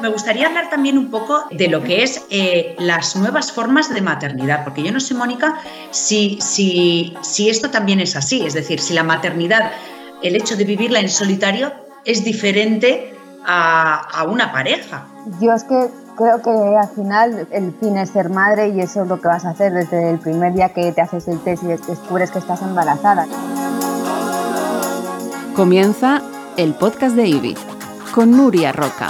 Me gustaría hablar también un poco de lo que es eh, las nuevas formas de maternidad, porque yo no sé, Mónica, si, si, si esto también es así, es decir, si la maternidad, el hecho de vivirla en solitario, es diferente a, a una pareja. Yo es que creo que al final el fin es ser madre y eso es lo que vas a hacer desde el primer día que te haces el test y descubres que estás embarazada. Comienza el podcast de Ivy con Nuria Roca.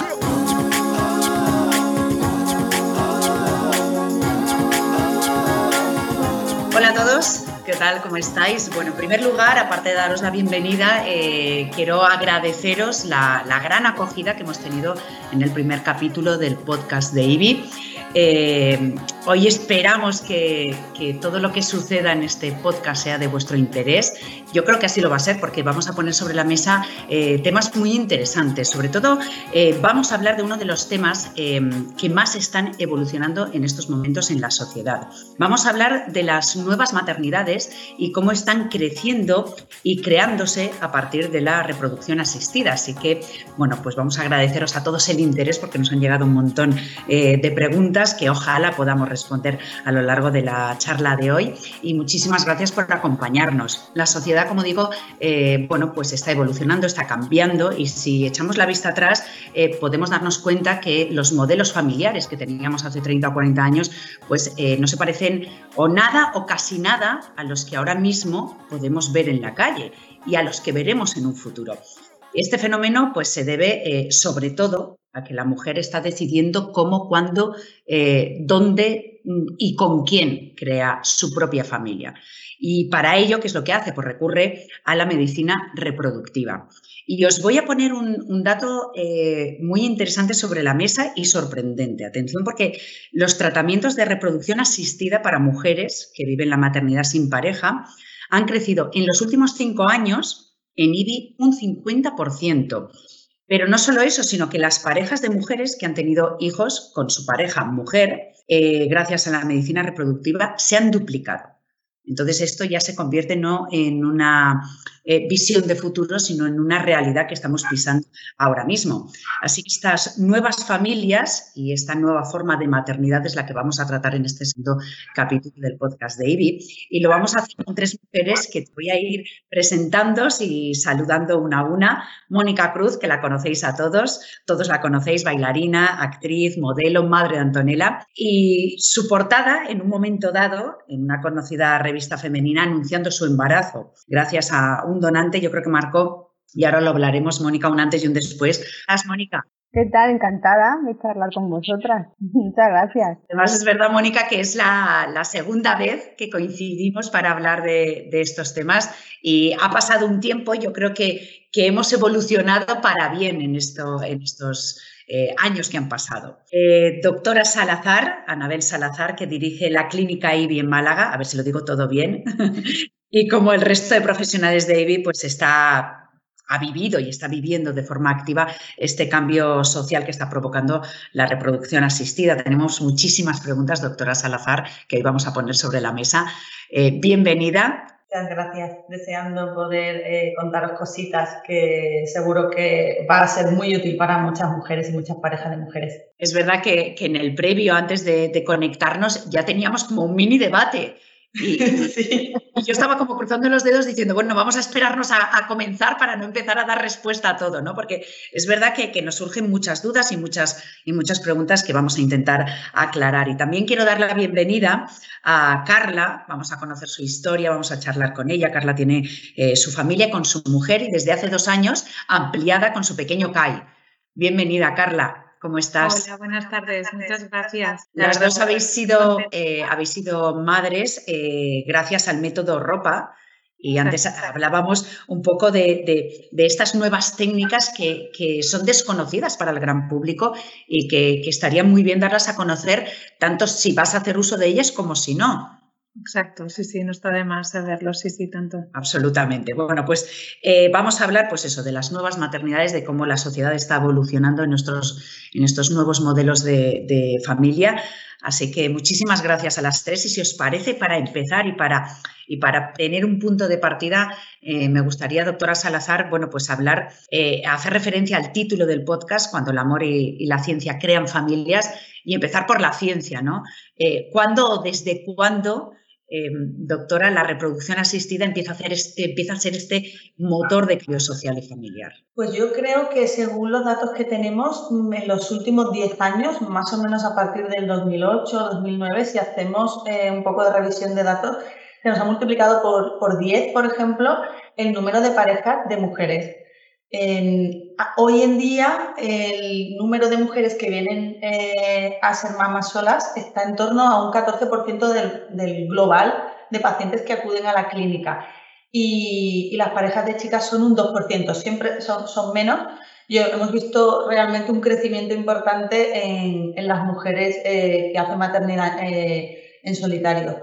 Hola a todos, ¿qué tal? ¿Cómo estáis? Bueno, en primer lugar, aparte de daros la bienvenida, eh, quiero agradeceros la, la, gran acogida que hemos tenido en el primer capítulo del podcast de IBI. Eh, hoy esperamos que, todo lo que suceda en este podcast sea de vuestro interés. Yo creo que así lo va a ser porque vamos a poner sobre la mesa eh, temas muy interesantes. Sobre todo eh, vamos a hablar de uno de los temas eh, que más están evolucionando en estos momentos en la sociedad. Vamos a hablar de las nuevas maternidades y cómo están creciendo y creándose a partir de la reproducción asistida. Así que, bueno, pues vamos a agradeceros a todos el interés porque nos han llegado un montón de preguntas que ojalá podamos responder a lo largo de la charla de hoy y muchísimas gracias por acompañarnos. La sociedad, como digo, eh, bueno, pues está evolucionando, está cambiando y si echamos la vista atrás eh, podemos darnos cuenta que los modelos familiares que teníamos hace 30 o 40 años pues eh, no se parecen o nada o casi nada a los que ahora mismo podemos ver en la calle y a los que veremos en un futuro. Este fenómeno pues, se debe sobre todo a que la mujer está decidiendo cómo, cuándo, eh, dónde mm, y con quién crea su propia familia. Y para ello, ¿qué es lo que hace? Pues recurre a la medicina reproductiva. Y os voy a poner un, dato eh, muy interesante sobre la mesa y sorprendente. Atención, porque los tratamientos de reproducción asistida para mujeres que viven la maternidad sin pareja han crecido en los últimos cinco años en IBI un 50%. Pero no solo eso, sino que las parejas de mujeres que han tenido hijos con su pareja mujer, eh, gracias a la medicina reproductiva, se han duplicado. Entonces esto ya se convierte no en una eh, visión de futuro, sino en una realidad que estamos pisando ahora mismo. Así que estas nuevas familias y esta nueva forma de maternidad es la que vamos a tratar en este segundo capítulo del podcast de IBI. Y lo vamos a hacer con tres mujeres que te voy a ir presentando y saludando una a una. Mónica Cruz, que la conocéis a todos, todos la conocéis, bailarina, actriz, modelo, madre de Antonella. Y su portada, en un momento dado, en una conocida revista femenina, anunciando su embarazo, gracias a un donante, yo creo que marcó, y ahora lo hablaremos, Mónica, un antes y un después. ¿Haz, Mónica? ¿Qué tal? Encantada de charlar con vosotras. Muchas gracias. Además, es verdad, Mónica, que es la, la segunda vez que coincidimos para hablar de, de, estos temas y ha pasado un tiempo, yo creo que, que hemos evolucionado para bien en, esto, en estos eh, años que han pasado. Eh, doctora Salazar, Anabel Salazar, que dirige la clínica IBI en Málaga, a ver si lo digo todo bien, y como el resto de profesionales de IBI, pues está ha vivido y está viviendo de forma activa este cambio social que está provocando la reproducción asistida. Tenemos muchísimas preguntas, doctora Salazar, que hoy vamos a poner sobre la mesa. Eh, bienvenida. Muchas gracias. Deseando poder eh, contaros cositas que seguro que va a ser muy útil para muchas mujeres y muchas parejas de mujeres. Es verdad que, que en el previo, antes de, de conectarnos, ya teníamos como un mini debate y, sí. y, yo estaba como cruzando los dedos diciendo, bueno, vamos a esperarnos a, a, comenzar para no empezar a dar respuesta a todo, ¿no? Porque es verdad que, que, nos surgen muchas dudas y muchas, y muchas preguntas que vamos a intentar aclarar. Y también quiero dar la bienvenida a Carla, vamos a conocer su historia, vamos a charlar con ella. Carla tiene eh, su familia con su mujer y desde hace dos años ampliada con su pequeño Kai. Bienvenida, Carla. ¿Cómo estás? Hola, buenas tardes, muchas gracias. Las dos habéis sido, eh, habéis sido madres eh, gracias al método ropa. Y antes hablábamos un poco de, de, de estas nuevas técnicas que, que, son desconocidas para el gran público y que, que estaría muy bien darlas a conocer, tanto si vas a hacer uso de ellas como si no. Exacto, sí, sí, no está de más saberlo, sí, sí, tanto. Absolutamente. Bueno, pues eh, vamos a hablar, pues eso, de las nuevas maternidades, de cómo la sociedad está evolucionando en, nuestros, en estos nuevos modelos de, familia. Así que muchísimas gracias a las tres y si os parece, para empezar y para Y para tener un punto de partida, eh, me gustaría, doctora Salazar, bueno, pues hablar, eh, hacer referencia al título del podcast, cuando el amor y, la ciencia crean familias, y empezar por la ciencia, ¿no? ¿Cuándo o desde cuándo Em, doctora, la reproducción asistida empieza a, hacer este, empieza a ser este motor de crío social y familiar? Pues yo creo que según los datos que tenemos, en los últimos 10 años, más o menos a partir del 2008 2009, si hacemos eh, un poco de revisión de datos, se nos ha multiplicado por, por 10, por ejemplo, el número de parejas de mujeres hoy en día el número de mujeres que vienen eh, a ser mamás solas está en torno a un 14% del, global de pacientes que acuden a la clínica. Y, las parejas de chicas son un 2%, siempre son, son menos. Yo, hemos visto realmente un crecimiento importante en, las mujeres eh, que hacen maternidad eh, en solitario.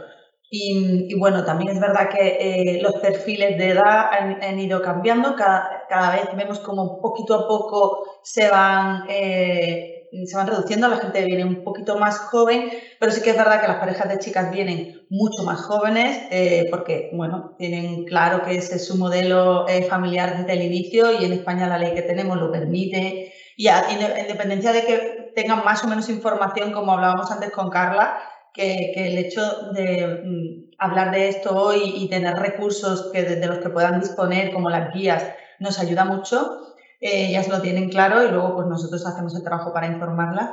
Y, bueno, también es verdad que eh, los perfiles de edad han, ido cambiando, cada, cada, vez vemos como poquito a poco se van, eh, se van reduciendo, la gente viene un poquito más joven, pero sí que es verdad que las parejas de chicas vienen mucho más jóvenes eh, porque, bueno, tienen claro que ese es su modelo familiar desde el inicio y en España la ley que tenemos lo permite. Y a, independencia de que tengan más o menos información, como hablábamos antes con Carla, que, el hecho de mm, hablar de esto hoy y tener recursos que, de, los que puedan disponer, como las guías, nos ayuda mucho. Eh, ellas lo tienen claro y luego pues nosotros hacemos el trabajo para informarlas.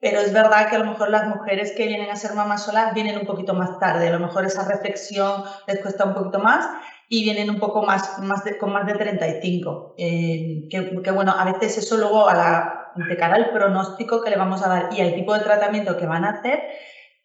Pero es verdad que a lo mejor las mujeres que vienen a ser mamás solas vienen un poquito más tarde, a lo mejor esa reflexión les cuesta un poquito más y vienen un poco más, más de, con más de 35. Eh, que, que, bueno, a veces eso luego a la, de cara al pronóstico que le vamos a dar y al tipo de tratamiento que van a hacer,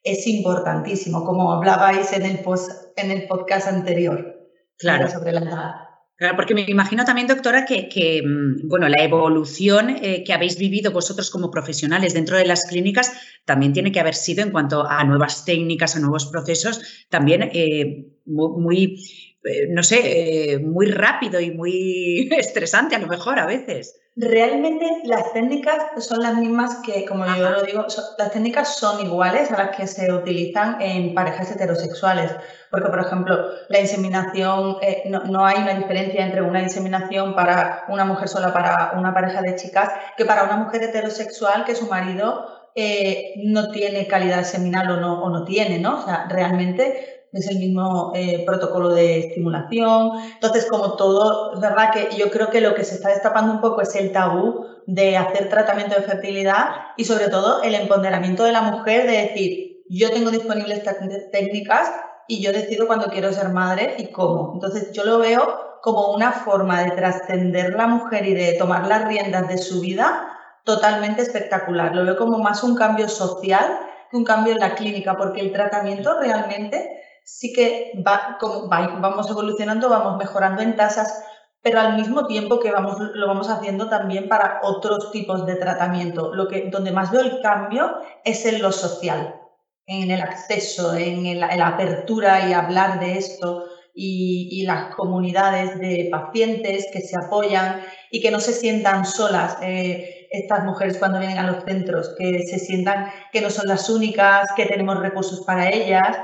es importantísimo, como hablabais en el, post, en el podcast anterior. Claro. Sobre la edad. Claro, porque me imagino también, doctora, que, mm, bueno, la evolución eh, que habéis vivido vosotros como profesionales dentro de las clínicas también tiene que haber sido en cuanto a nuevas técnicas, a nuevos procesos, también eh, muy, eh, no sé, muy rápido y muy estresante a lo mejor a veces. Realmente las técnicas son las mismas que, como yo lo digo, las técnicas son iguales a las que se utilizan en parejas heterosexuales. Porque, por ejemplo, la inseminación, eh, no, hay una diferencia entre una inseminación para una mujer sola, para una pareja de chicas, que para una mujer heterosexual que su marido no tiene calidad seminal o no, o no tiene, ¿no? O sea, realmente es el mismo eh, protocolo de estimulación. Entonces, como todo, es verdad que yo creo que lo que se está destapando un poco es el tabú de hacer tratamiento de fertilidad y sobre todo el empoderamiento de la mujer de decir, yo tengo disponibles técnicas y yo decido cuando quiero ser madre y cómo. Entonces, yo lo veo como una forma de trascender la mujer y de tomar las riendas de su vida totalmente espectacular. Lo veo como más un cambio social que un cambio en la clínica, porque el tratamiento realmente sí que va, como vamos evolucionando, vamos mejorando en tasas, pero al mismo tiempo que vamos, lo vamos haciendo también para otros tipos de tratamiento. Lo que, donde más veo el cambio es en lo social, en el acceso, en, la apertura y hablar de esto y, las comunidades de pacientes que se apoyan y que no se sientan solas. Eh, estas mujeres cuando vienen a los centros, que se sientan que no son las únicas, que tenemos recursos para ellas,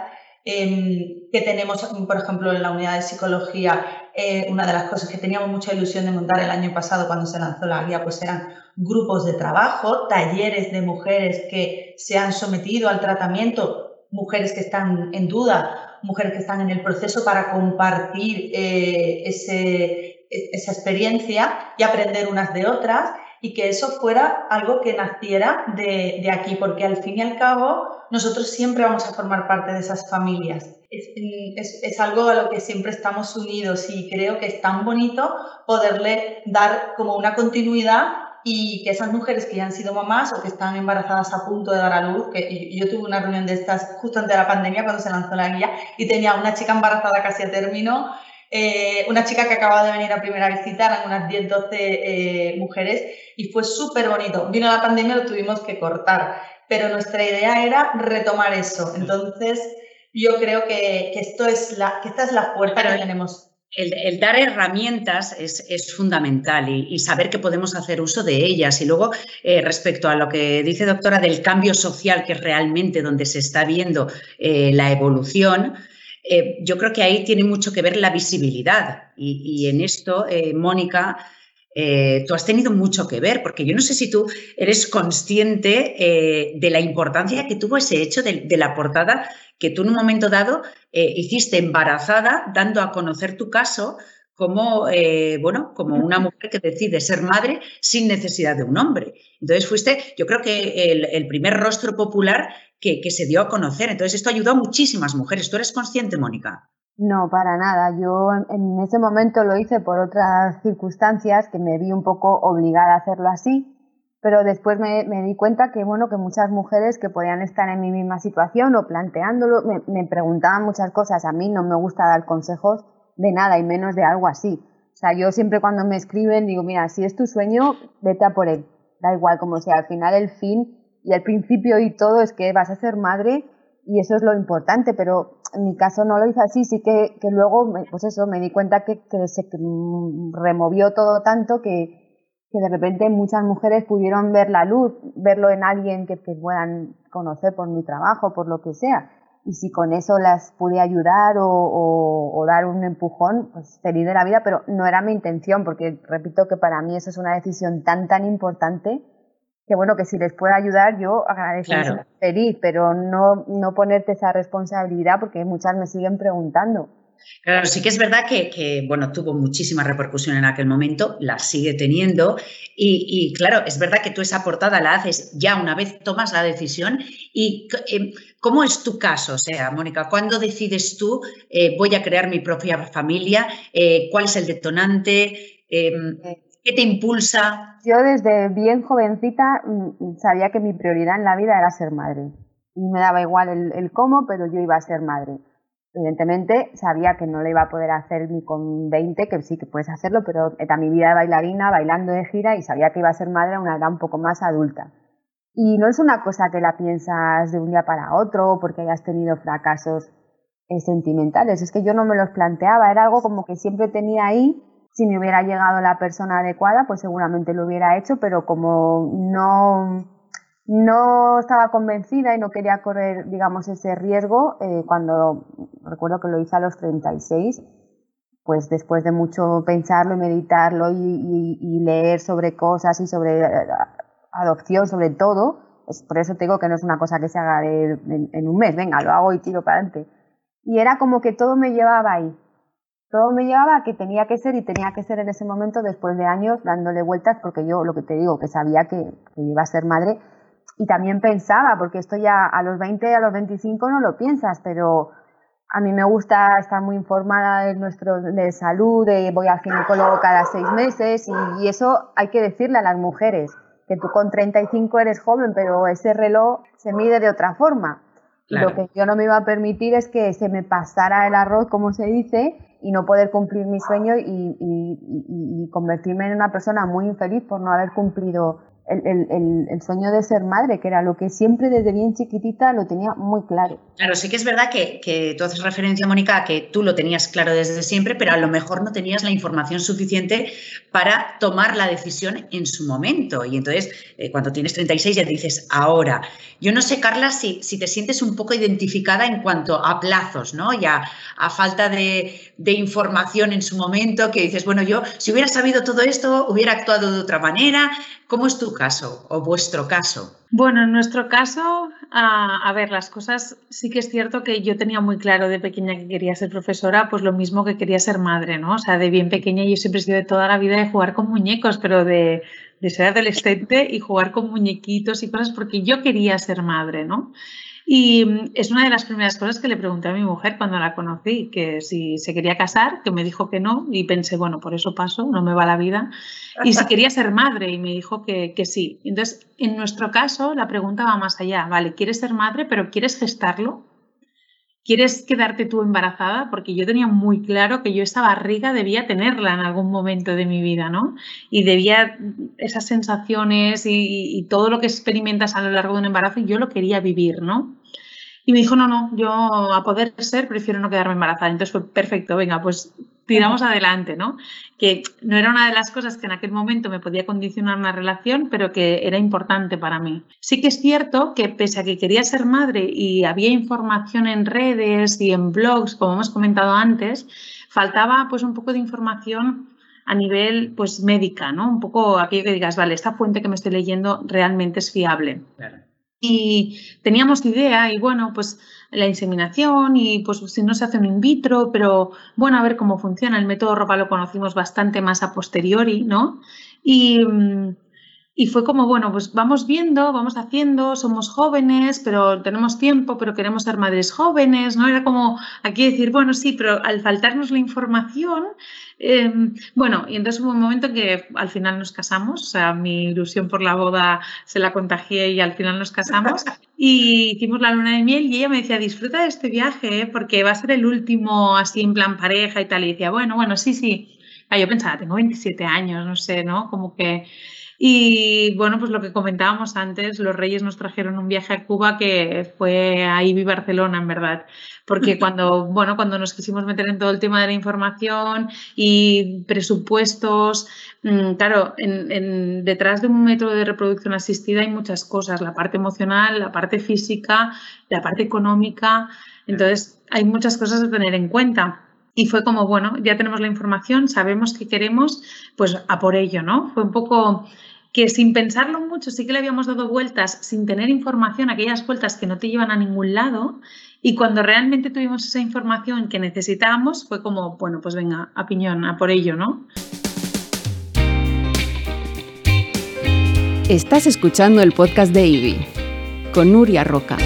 Em, que tenemos, por ejemplo, en la unidad de psicología, eh, una de las cosas que teníamos mucha ilusión de montar el año pasado cuando se lanzó la guía, pues eran grupos de trabajo, talleres de mujeres que se han sometido al tratamiento, mujeres que están en duda, mujeres que están en el proceso para compartir eh, ese, esa experiencia y aprender unas de otras y que eso fuera algo que naciera de, de, aquí, porque al fin y al cabo nosotros siempre vamos a formar parte de esas familias. Es, es, es, algo a lo que siempre estamos unidos y creo que es tan bonito poderle dar como una continuidad y que esas mujeres que ya han sido mamás o que están embarazadas a punto de dar a luz, que yo tuve una reunión de estas justo antes de la pandemia cuando se lanzó la guía y tenía una chica embarazada casi a término eh, una chica que acaba de venir a primera visita, eran unas 10, 12 eh, mujeres y fue súper bonito. Vino la pandemia, lo tuvimos que cortar, pero nuestra idea era retomar eso. Entonces, yo creo que, esto es la, que esta es la fuerza que tenemos. El, dar herramientas es, fundamental y, saber que podemos hacer uso de ellas. Y luego, eh, respecto a lo que dice doctora del cambio social, que es realmente donde se está viendo la evolución, eh, yo creo que ahí tiene mucho que ver la visibilidad. Y, en esto, eh, Mónica, tú has tenido mucho que ver, porque yo no sé si tú eres consciente de la importancia que tuvo ese hecho de, de, la portada que tú en un momento dado hiciste embarazada, dando a conocer tu caso como, eh, bueno, como una mujer que decide ser madre sin necesidad de un hombre. Entonces fuiste, yo creo que el, primer rostro popular que, se dio a conocer. Entonces esto ayudó a muchísimas mujeres. ¿Tú eres consciente, Mónica? No, para nada. Yo en ese momento lo hice por otras circunstancias que me vi un poco obligada a hacerlo así, pero después me, di cuenta que bueno que muchas mujeres que podían estar en mi misma situación o planteándolo me, me preguntaban muchas cosas. A mí no me gusta dar consejos de nada y menos de algo así. O sea, yo siempre cuando me escriben digo, mira, si es tu sueño, vete a por él. Da igual como sea, al final el fin y el principio y todo es que vas a ser madre y eso es lo importante, pero en mi caso no lo hice así, sí que, luego, pues eso, me di cuenta que, que se removió todo tanto que, que, de repente muchas mujeres pudieron ver la luz, verlo en alguien que, que puedan conocer por mi trabajo, por lo que sea. Y si con eso las pude ayudar o, dar un empujón, pues feliz de la vida, pero no era mi intención, porque repito que para mí eso es una decisión tan, tan importante que bueno, que si les puedo ayudar yo agradezco feliz, pero no, no ponerte esa responsabilidad porque muchas me siguen preguntando. Claro, sí que es verdad que, bueno, tuvo muchísima repercusión en aquel momento, la sigue teniendo y, claro, es verdad que tú esa portada la haces ya una vez tomas la decisión y eh, ¿cómo es tu caso? O sea, Mónica, ¿cuándo decides tú eh, voy a crear mi propia familia? Eh, ¿Cuál es el detonante? ¿Qué te impulsa? Yo desde bien jovencita mm, sabía que mi prioridad en la vida era ser madre. Y me daba igual el cómo, pero yo iba a ser madre. Evidentemente sabía que no lo iba a poder hacer ni con 20, que sí que puedes hacerlo, pero era mi vida de bailarina, bailando de gira y sabía que iba a ser madre a una edad un poco más adulta. Y no es una cosa que la piensas de un día para otro porque hayas tenido fracasos eh, sentimentales, es que yo no me los planteaba, era algo como que siempre tenía ahí, si me hubiera llegado la persona adecuada, pues seguramente lo hubiera hecho, pero como no no estaba convencida y no quería correr, digamos, ese riesgo. Eh, cuando recuerdo que lo hice a los 36, pues después de mucho pensarlo y meditarlo y, leer sobre cosas y sobre eh, adopción, sobre todo, es por eso te que no es una cosa que se haga en, en, un mes, venga, lo hago y tiro para adelante. Y era como que todo me llevaba ahí. Todo me llevaba a que tenía que ser y tenía que ser en ese momento después de años dándole vueltas porque yo lo que te digo, que sabía que, que iba a ser madre y también pensaba, porque esto ya a los 20, a los 25 no lo piensas, pero a mí me gusta estar muy informada de nuestro de salud, de voy al ginecólogo cada seis meses y, eso hay que decirle a las mujeres, que tú con 35 eres joven, pero ese reloj se mide de otra forma. Lo que yo no me iba a permitir es que se me pasara el arroz, como se dice, y no poder cumplir mi sueño y, y convertirme en una persona muy infeliz por no haber cumplido el, sueño de ser madre, que era lo que siempre desde bien chiquitita lo tenía muy claro. Claro, sí que es verdad que, que, tú haces referencia, Mónica, a que tú lo tenías claro desde siempre, pero a lo mejor no tenías la información suficiente para tomar la decisión en su momento. Y entonces, eh, cuando tienes 36 ya dices, ahora. Yo no sé, Carla, si, si te sientes un poco identificada en cuanto a plazos, ¿no? Y a, falta de, de información en su momento, que dices, bueno, yo si hubiera sabido todo esto, hubiera actuado de otra manera. ¿Cómo es tu caso o vuestro caso? Bueno, en nuestro caso, a, ver, las cosas sí que es cierto que yo tenía muy claro de pequeña que quería ser profesora, pues lo mismo que quería ser madre, ¿no? O sea, de bien pequeña yo siempre he sido toda la vida de jugar con muñecos, pero de, de ser adolescente y jugar con muñequitos y cosas porque yo quería ser madre, ¿no? Y mm, es una de las primeras cosas que le pregunté a mi mujer cuando la conocí, que si se quería casar, que me dijo que no, y pensé, bueno, por eso paso, no me va la vida. Y si quería ser madre, y me dijo que, que sí. Entonces, en nuestro caso, la pregunta va más allá, vale, ¿quieres ser madre, pero quieres gestarlo? ¿Quieres quedarte tú embarazada? Porque yo tenía muy claro que yo esa barriga debía tenerla en algún momento de mi vida, ¿no? Y debía esas sensaciones y, y todo lo que experimentas a lo largo de un embarazo, yo lo quería vivir, ¿no? Y me dijo, no, no, yo a poder ser prefiero no quedarme embarazada. Entonces fue perfecto, venga, pues tiramos adelante, ¿no? Que no era una de las cosas que en aquel momento me podía condicionar una relación, pero que era importante para mí. Sí que es cierto que pese a que quería ser madre y había información en redes y en blogs, como hemos comentado antes, faltaba pues un poco de información a nivel pues médica, ¿no? Un poco aquello que digas, vale, esta fuente que me estoy leyendo realmente es fiable. Y teníamos idea y bueno, pues la inseminación y pues si no se hace un in vitro, pero bueno, a ver cómo funciona. El método ropa lo conocimos bastante más a posteriori, ¿no? Y, mm, y fue como, bueno, pues vamos viendo, vamos haciendo, somos jóvenes, pero tenemos tiempo, pero queremos ser madres jóvenes, ¿no? Era como aquí decir, bueno, sí, pero al faltarnos la información, Em, bueno, y entonces hubo un momento que al final nos casamos, o sea, mi ilusión por la boda se la contagié y al final nos casamos y hicimos la luna de miel y ella me decía, disfruta de este viaje ¿eh? porque va a ser el último así en plan pareja y tal. Y decía, bueno, bueno, sí, sí. Ah, yo pensaba, tengo 27 años, no sé, ¿no? Como que y bueno, pues lo que comentábamos antes, los Reyes nos trajeron un viaje a Cuba que fue a Ibi Barcelona, en verdad. Porque cuando, bueno, cuando nos quisimos meter en todo el tema de la información y presupuestos, mm, claro, en, detrás de un método de reproducción asistida hay muchas cosas, la parte emocional, la parte física, la parte económica. Entonces, hay muchas cosas a tener en cuenta. Y fue como, bueno, ya tenemos la información, sabemos qué queremos, pues a por ello, ¿no? Fue un poco que sin pensarlo mucho sí que le habíamos dado vueltas, sin tener información, aquellas vueltas que no te llevan a ningún lado. Y cuando realmente tuvimos esa información que necesitábamos, fue como, bueno, pues venga, a piñón, a por ello, ¿no? Estás escuchando el podcast de Ivy con Nuria Roca.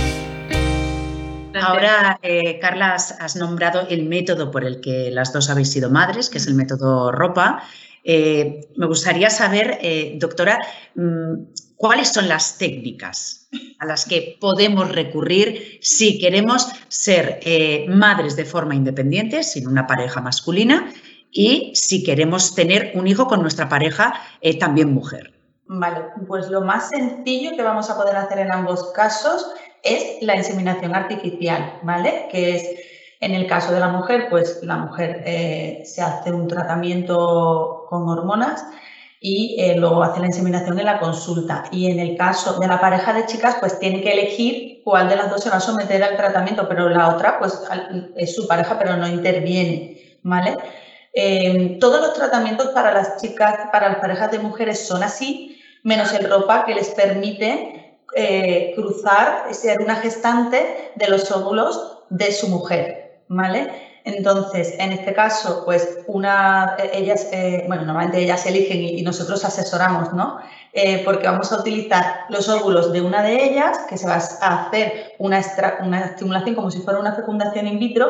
Ahora, eh, Carla, has, nombrado el método por el que las dos habéis sido madres, que es el método ropa. Eh, me gustaría saber, eh, doctora, mm, cuáles son las técnicas a las que podemos recurrir si queremos ser madres de forma independiente, sin una pareja masculina, y si queremos tener un hijo con nuestra pareja también mujer. Vale, pues lo más sencillo que vamos a poder hacer en ambos casos es la inseminación artificial, ¿vale? Que es, en el caso de la mujer, pues la mujer eh, se hace un tratamiento con hormonas y eh, luego hace la inseminación en la consulta. Y en el caso de la pareja de chicas, pues tiene que elegir cuál de las dos se va a someter al tratamiento, pero la otra, pues es su pareja, pero no interviene, ¿vale? Eh, todos los tratamientos para las chicas, para las parejas de mujeres son así, menos el ropa que les permite eh, cruzar, ser una gestante de los óvulos de su mujer, ¿vale? Entonces, en este caso, pues una, ellas, eh, bueno, normalmente ellas eligen y, nosotros asesoramos, ¿no? Eh, porque vamos a utilizar los óvulos de una de ellas, que se va a hacer una, una estimulación como si fuera una fecundación in vitro,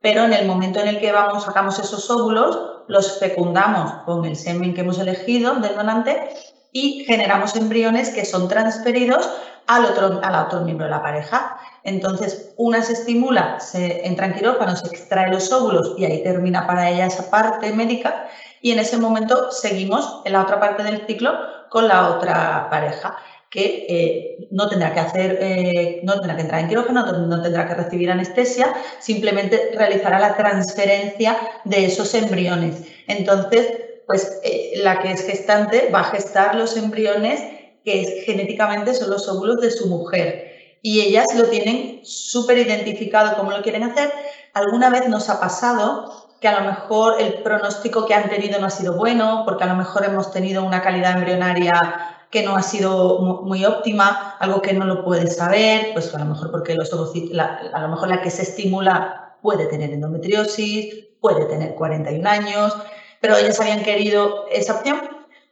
pero en el momento en el que vamos, sacamos esos óvulos, los fecundamos con el semen que hemos elegido del donante y generamos embriones que son transferidos al otro, al otro miembro de la pareja. Entonces, una se estimula, se entra en quirófano, se extrae los óvulos y ahí termina para ella esa parte médica y en ese momento seguimos en la otra parte del ciclo con la otra pareja que eh, no tendrá que hacer, eh, no tendrá que entrar en quirófano, no tendrá que recibir anestesia, simplemente realizará la transferencia de esos embriones. Entonces, pues eh, la que es gestante va a gestar los embriones que genéticamente son los óvulos de su mujer. Y ellas lo tienen súper identificado cómo lo quieren hacer. Alguna vez nos ha pasado que a lo mejor el pronóstico que han tenido no ha sido bueno, porque a lo mejor hemos tenido una calidad embrionaria que no ha sido muy óptima, algo que no lo puedes saber, pues a lo mejor porque los a lo mejor la que se estimula puede tener endometriosis, puede tener 41 años, pero ellas habían querido esa opción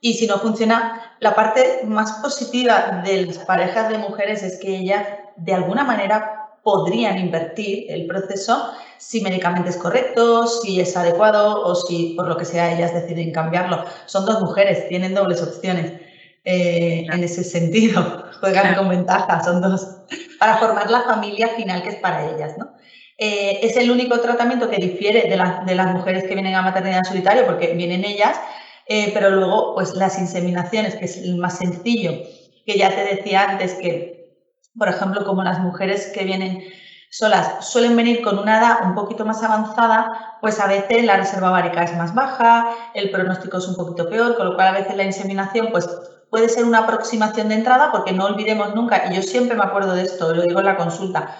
y si no funciona, la parte más positiva de las parejas de mujeres es que ellas de alguna manera podrían invertir el proceso si medicamentos es correcto, si es adecuado o si por lo que sea ellas deciden cambiarlo. Son dos mujeres, tienen dobles opciones. Eh, en ese sentido, juegan con ventaja, son dos, para formar la familia final que es para ellas, ¿no? Eh, es el único tratamiento que difiere de, las mujeres que vienen a maternidad solitaria, porque vienen ellas, eh, pero luego, pues las inseminaciones, que es el más sencillo, que ya te decía antes que, por ejemplo, como las mujeres que vienen solas suelen venir con una edad un poquito más avanzada, pues a veces la reserva ovárica es más baja, el pronóstico es un poquito peor, con lo cual a veces la inseminación pues puede ser una aproximación de entrada, porque no olvidemos nunca, y yo siempre me acuerdo de esto, lo digo en la consulta,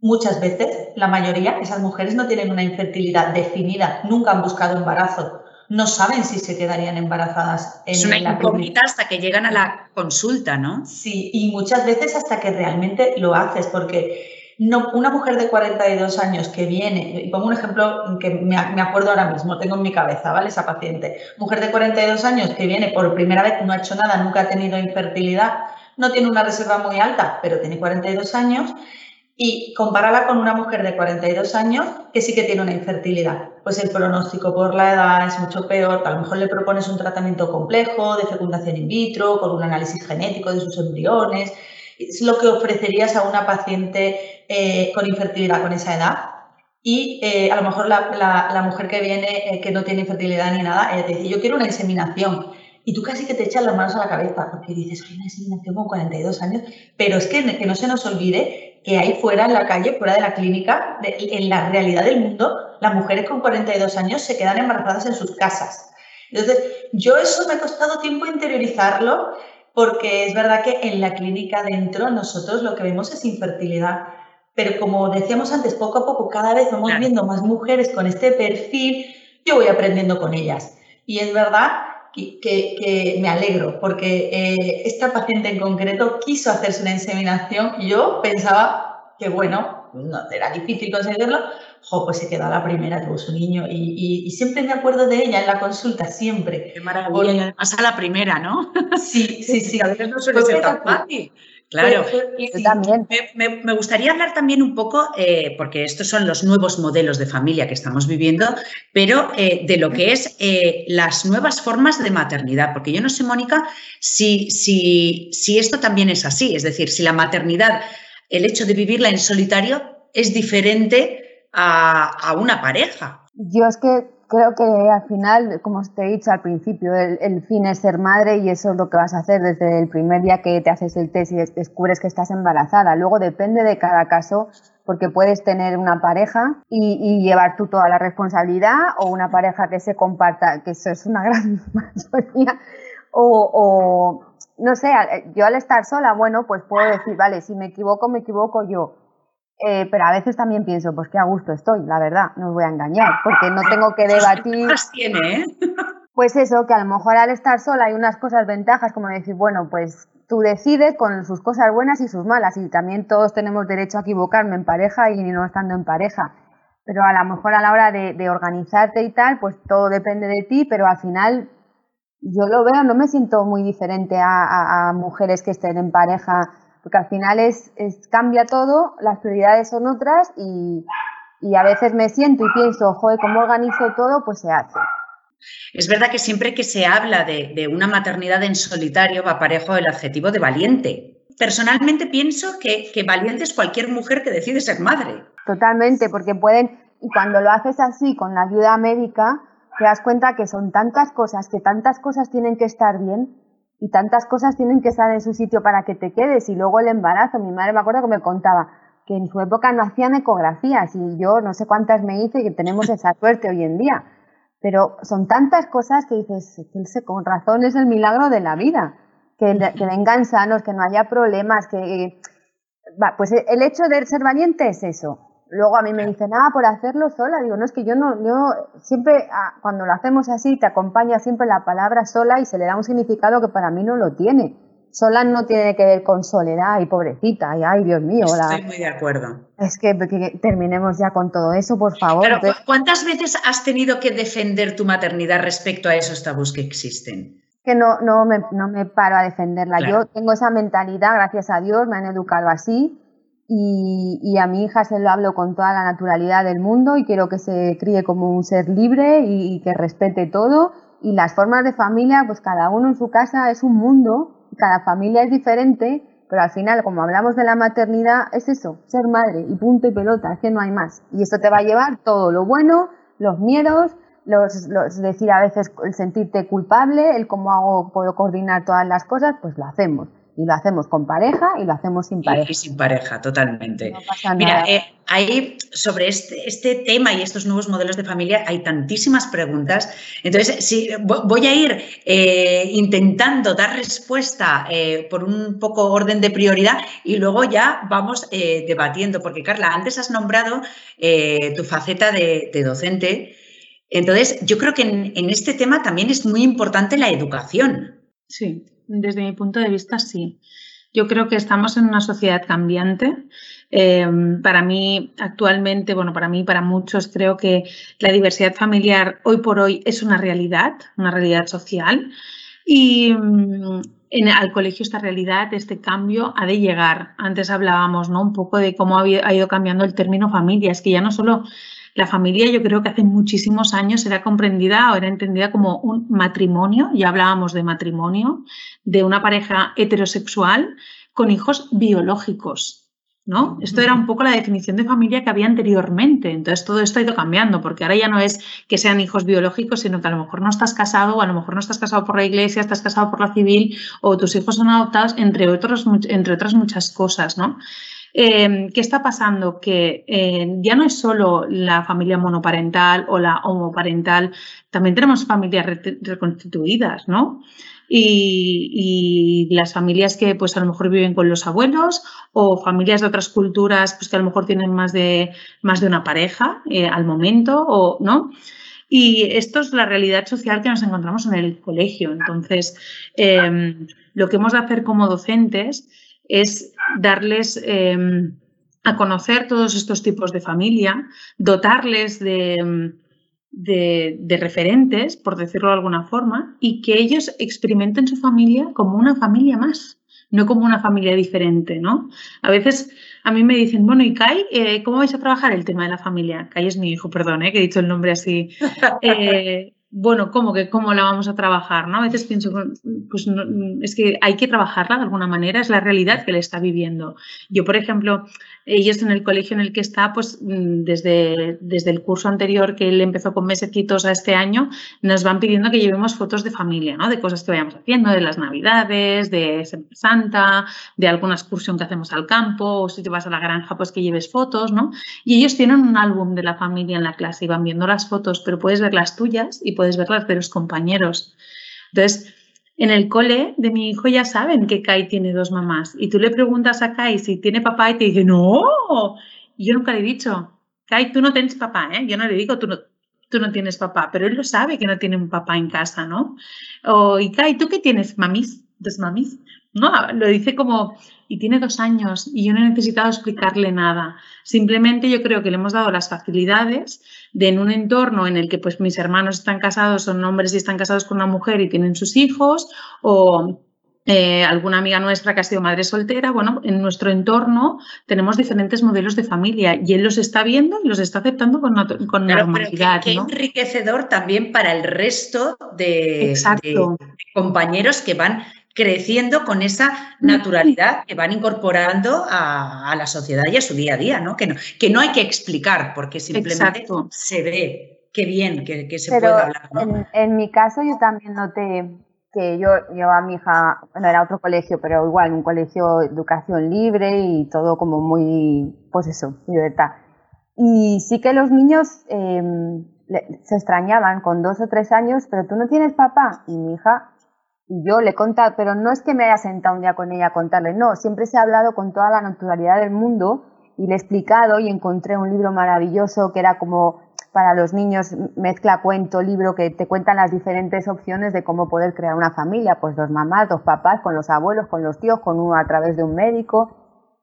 muchas veces, la mayoría, esas mujeres no tienen una infertilidad definida, nunca han buscado embarazo, no saben si se quedarían embarazadas. En es una incógnita hasta que llegan a la consulta, ¿no? Sí, y muchas veces hasta que realmente lo haces, porque no, una mujer de 42 años que viene, y pongo un ejemplo que me, acuerdo ahora mismo, tengo en mi cabeza, ¿vale? Esa paciente. Mujer de 42 años que viene por primera vez, no ha hecho nada, nunca ha tenido infertilidad, no tiene una reserva muy alta, pero tiene 42 años, y compárala con una mujer de 42 años que sí que tiene una infertilidad. Pues el pronóstico por la edad es mucho peor, a lo mejor le propones un tratamiento complejo de fecundación in vitro, con un análisis genético de sus embriones, es lo que ofrecerías a una paciente eh, con infertilidad con esa edad. Y eh, a lo mejor la, mujer que viene, eh, que no tiene infertilidad ni nada, te dice, yo quiero una inseminación. Y tú casi que te echas las manos a la cabeza, porque dices, hay una inseminación con 42 años, pero es que, que no se nos olvide que ahí fuera, en la calle, fuera de la clínica, en la realidad del mundo, las mujeres con 42 años se quedan embarazadas en sus casas. Entonces, yo eso me ha costado tiempo interiorizarlo porque es verdad que en la clínica dentro nosotros lo que vemos es infertilidad. Pero como decíamos antes, poco a poco cada vez vamos viendo más mujeres con este perfil, yo voy aprendiendo con ellas. Y es verdad que, me alegro, porque eh, esta paciente en concreto quiso hacerse una inseminación. Yo pensaba que, bueno, no era difícil conseguirlo, jo, pues se quedó a la primera, tuvo su niño y, siempre me acuerdo de ella en la consulta, siempre. Qué maravilla, además a la primera, ¿no? Sí, sí, sí. A veces no suele ser tan fácil. Claro, y, también. Me, gustaría hablar también un poco, eh, porque estos son los nuevos modelos de familia que estamos viviendo, pero eh, de lo que es eh, las nuevas formas de maternidad, porque yo no sé, Mónica, si, si, si esto también es así, es decir, si la maternidad, el hecho de vivirla en solitario es diferente a, una pareja. Yo es que creo que al final, como te he dicho al principio, el, fin es ser madre y eso es lo que vas a hacer desde el primer día que te haces el test y descubres que estás embarazada. Luego depende de cada caso, porque puedes tener una pareja y, llevar tú toda la responsabilidad o una pareja que se comparta, que eso es una gran mayoría, o, o no sé, yo al estar sola, bueno, pues puedo decir, vale, si me equivoco, me equivoco yo eh, pero a veces también pienso, pues qué a gusto estoy, la verdad, no os voy a engañar, porque no tengo que debatir. tiene, eh? Pues eso, que a lo mejor al estar sola hay unas cosas, ventajas, como decir, bueno, pues tú decides con sus cosas buenas y sus malas, y también todos tenemos derecho a equivocarme en pareja y no estando en pareja. Pero a lo mejor a la hora de, organizarte y tal, pues todo depende de ti, pero al final yo lo veo, no me siento muy diferente a mujeres que estén en pareja porque al final es, cambia todo, las prioridades son otras y, a veces me siento y pienso, joder, ¿cómo organizo todo? Pues se hace. Es verdad que siempre que se habla de, una maternidad en solitario va parejo el adjetivo de valiente. Personalmente pienso que, que, valiente es cualquier mujer que decide ser madre. Totalmente, porque pueden, y cuando lo haces así con la ayuda médica, te das cuenta que son tantas cosas, que tantas cosas tienen que estar bien, y tantas cosas tienen que estar en su sitio para que te quedes y luego el embarazo. Mi madre me acuerdo que me contaba que en su época no hacían ecografías y yo no sé cuántas me hice y que tenemos esa suerte hoy en día. Pero son tantas cosas que dices, con razón es el milagro de la vida, que, que vengan sanos, que no haya problemas, que... pues el hecho de ser valiente es eso, Luego a mí me dicen, ah, por hacerlo sola. Digo, no, es que yo no, yo siempre, ah, cuando lo hacemos así, te acompaña siempre la palabra sola y se le da un significado que para mí no lo tiene. Sola no tiene que ver con soledad y pobrecita, y ay, Dios mío. Estoy muy de acuerdo. Es que, terminemos ya con todo eso, por favor. Pero, ¿cuántas veces has tenido que defender tu maternidad respecto a esos tabús que existen? Que no, no, me, no me paro a defenderla. Yo tengo esa mentalidad, gracias a Dios, me han educado así y, a mi hija se lo hablo con toda la naturalidad del mundo y quiero que se críe como un ser libre y, que respete todo. Y las formas de familia, pues cada uno en su casa es un mundo, cada familia es diferente, pero al final, como hablamos de la maternidad, es eso, ser madre y punto y pelota, es que no hay más. Y esto te va a llevar todo lo bueno, los miedos, los, los, decir a veces el sentirte culpable, el cómo hago, puedo coordinar todas las cosas, pues lo hacemos. Y lo hacemos con pareja y lo hacemos sin pareja. Y, sin pareja, totalmente. Mira, eh, hay sobre este, este, tema y estos nuevos modelos de familia hay tantísimas preguntas. Entonces, sí, voy a ir eh, intentando dar respuesta eh, por un poco orden de prioridad y luego ya vamos debatiendo, porque Carla, antes has nombrado tu faceta de, docente. Entonces, yo creo que en este tema también es muy importante la educación. Sí, desde mi punto de vista sí. Yo creo que estamos en una sociedad cambiante. Em, para mí, actualmente, bueno, para mí, para muchos, creo que la diversidad familiar hoy por hoy es una realidad, una realidad social. Y mm, en, al colegio esta realidad, este cambio ha de llegar. Antes hablábamos ¿no? un poco de cómo ha ido cambiando el término familia. Es que ya no solo la familia yo creo que hace muchísimos años era comprendida o era entendida como un matrimonio, ya hablábamos de matrimonio, de una pareja heterosexual con hijos biológicos. ¿No? Esto era un poco la definición de familia que había anteriormente. Entonces todo esto ha ido cambiando, porque ahora ya no es que sean hijos biológicos, sino que a lo mejor no estás casado, o a lo mejor no estás casado por la iglesia, estás casado por la civil, o tus hijos son adoptados, entre, otros, entre otras muchas cosas, ¿no? Em, ¿Qué está pasando? Que eh, ya no es solo la familia monoparental o la homoparental, también tenemos familias reconstituidas, ¿no? Y, las familias que pues a lo mejor viven con los abuelos o familias de otras culturas pues que a lo mejor tienen más de, más de una pareja eh, al momento o no. Y esto es la realidad social que nos encontramos en el colegio. Entonces, em, lo que hemos de hacer como docentes es darles em, a conocer todos estos tipos de familia, dotarles de, de, referentes, por decirlo de alguna forma, y que ellos experimenten su familia como una familia más, no como una familia diferente, ¿no? A veces a mí me dicen, bueno, y Kai, eh, ¿cómo vais a trabajar el tema de la familia? Kai es mi hijo, perdón, eh, que he dicho el nombre así. Eh, bueno, ¿cómo que cómo la vamos a trabajar? ¿no? A veces pienso, pues es que hay que trabajarla de alguna manera, es la realidad que le está viviendo. Yo, por ejemplo, ellos en el colegio en el que está, pues mm, desde, desde el curso anterior que él empezó con mesecitos a este año, nos van pidiendo que llevemos fotos de familia, ¿no? De cosas que vayamos haciendo, de las navidades, de Santa, de alguna excursión que hacemos al campo, o si te vas a la granja, pues que lleves fotos, ¿no? Y ellos tienen un álbum de la familia en la clase y van viendo las fotos, pero puedes ver las tuyas y puedes ver las de los compañeros. Entonces, en el cole de mi hijo ya saben que Kai tiene dos mamás. Y tú le preguntas a Kai si tiene papá y te dice, no. Yo nunca le he dicho, Kai, tú no tienes papá, ¿eh? Yo no le digo, tú no, tú no tienes papá, pero él lo sabe que no tiene un papá en casa, ¿no? O, y Kai, ¿tú qué tienes? ¿Mamis? ¿Dos mamis? No, lo dice como, y tiene dos años y yo no he necesitado explicarle nada. Simplemente yo creo que le hemos dado las facilidades de en un entorno en el que pues mis hermanos están casados, son hombres y están casados con una mujer y tienen sus hijos, o eh, alguna amiga nuestra que ha sido madre soltera, bueno, en nuestro entorno tenemos diferentes modelos de familia y él los está viendo y los está aceptando con, con normalidad. qué, enriquecedor también para el resto de, compañeros que van creciendo con esa naturalidad que van incorporando a, la sociedad y a su día a día, ¿no? Que no, que no hay que explicar porque simplemente se ve qué bien que, se puede hablar. En, en, mi caso yo también noté que yo llevaba a mi hija, bueno, era otro colegio, pero igual, un colegio de educación libre y todo como muy, pues eso, libertad. Y sí que los niños em, se extrañaban con dos o tres años, pero tú no tienes papá. Y mi hija y yo le he contado, pero no es que me haya sentado un día con ella a contarle, no, siempre se ha hablado con toda la naturalidad del mundo y le he explicado y encontré un libro maravilloso que era como para los niños mezcla cuento, libro que te cuentan las diferentes opciones de cómo poder crear una familia, pues dos mamás, dos papás, con los abuelos, con los tíos, con uno a través de un médico.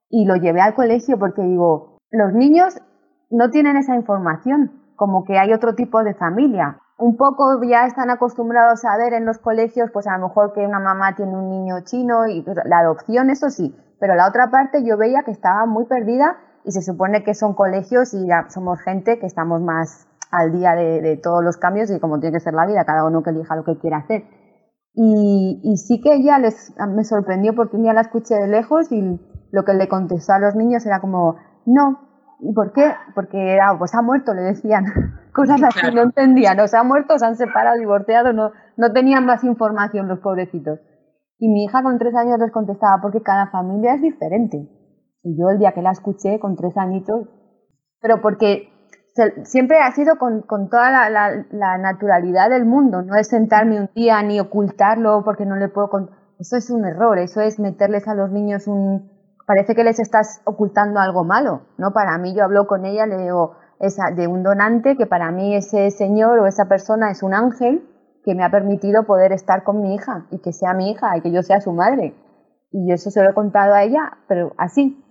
Y lo llevé al colegio porque digo, los niños no tienen esa información, como que hay otro tipo de familia un poco ya están acostumbrados a ver en los colegios, pues a lo mejor que una mamá tiene un niño chino y pues, la adopción, eso sí, pero la otra parte yo veía que estaba muy perdida y se supone que son colegios y ya somos gente que estamos más al día de, todos los cambios y como tiene que ser la vida, cada uno que elija lo que quiera hacer. Y, sí que ella les, me sorprendió porque un día la escuché de lejos y lo que le contestó a los niños era como, no, ¿y por qué? Porque pues ha muerto, le decían. cosas así, no entendían, o se han muerto, se han separado, divorciado, no, no tenían más información los pobrecitos. Y mi hija con tres años les contestaba, porque cada familia es diferente. Y yo el día que la escuché con tres añitos, pero porque siempre ha sido con, toda la, naturalidad del mundo, no es sentarme un día ni ocultarlo porque no le puedo... Eso es un error, eso es meterles a los niños un... Parece que les estás ocultando algo malo, ¿no? Para mí yo hablo con ella, le digo, esa, de un donante, que para mí ese señor o esa persona es un ángel que me ha permitido poder estar con mi hija y que sea mi hija y que yo sea su madre. Y eso se lo he contado a ella, pero así,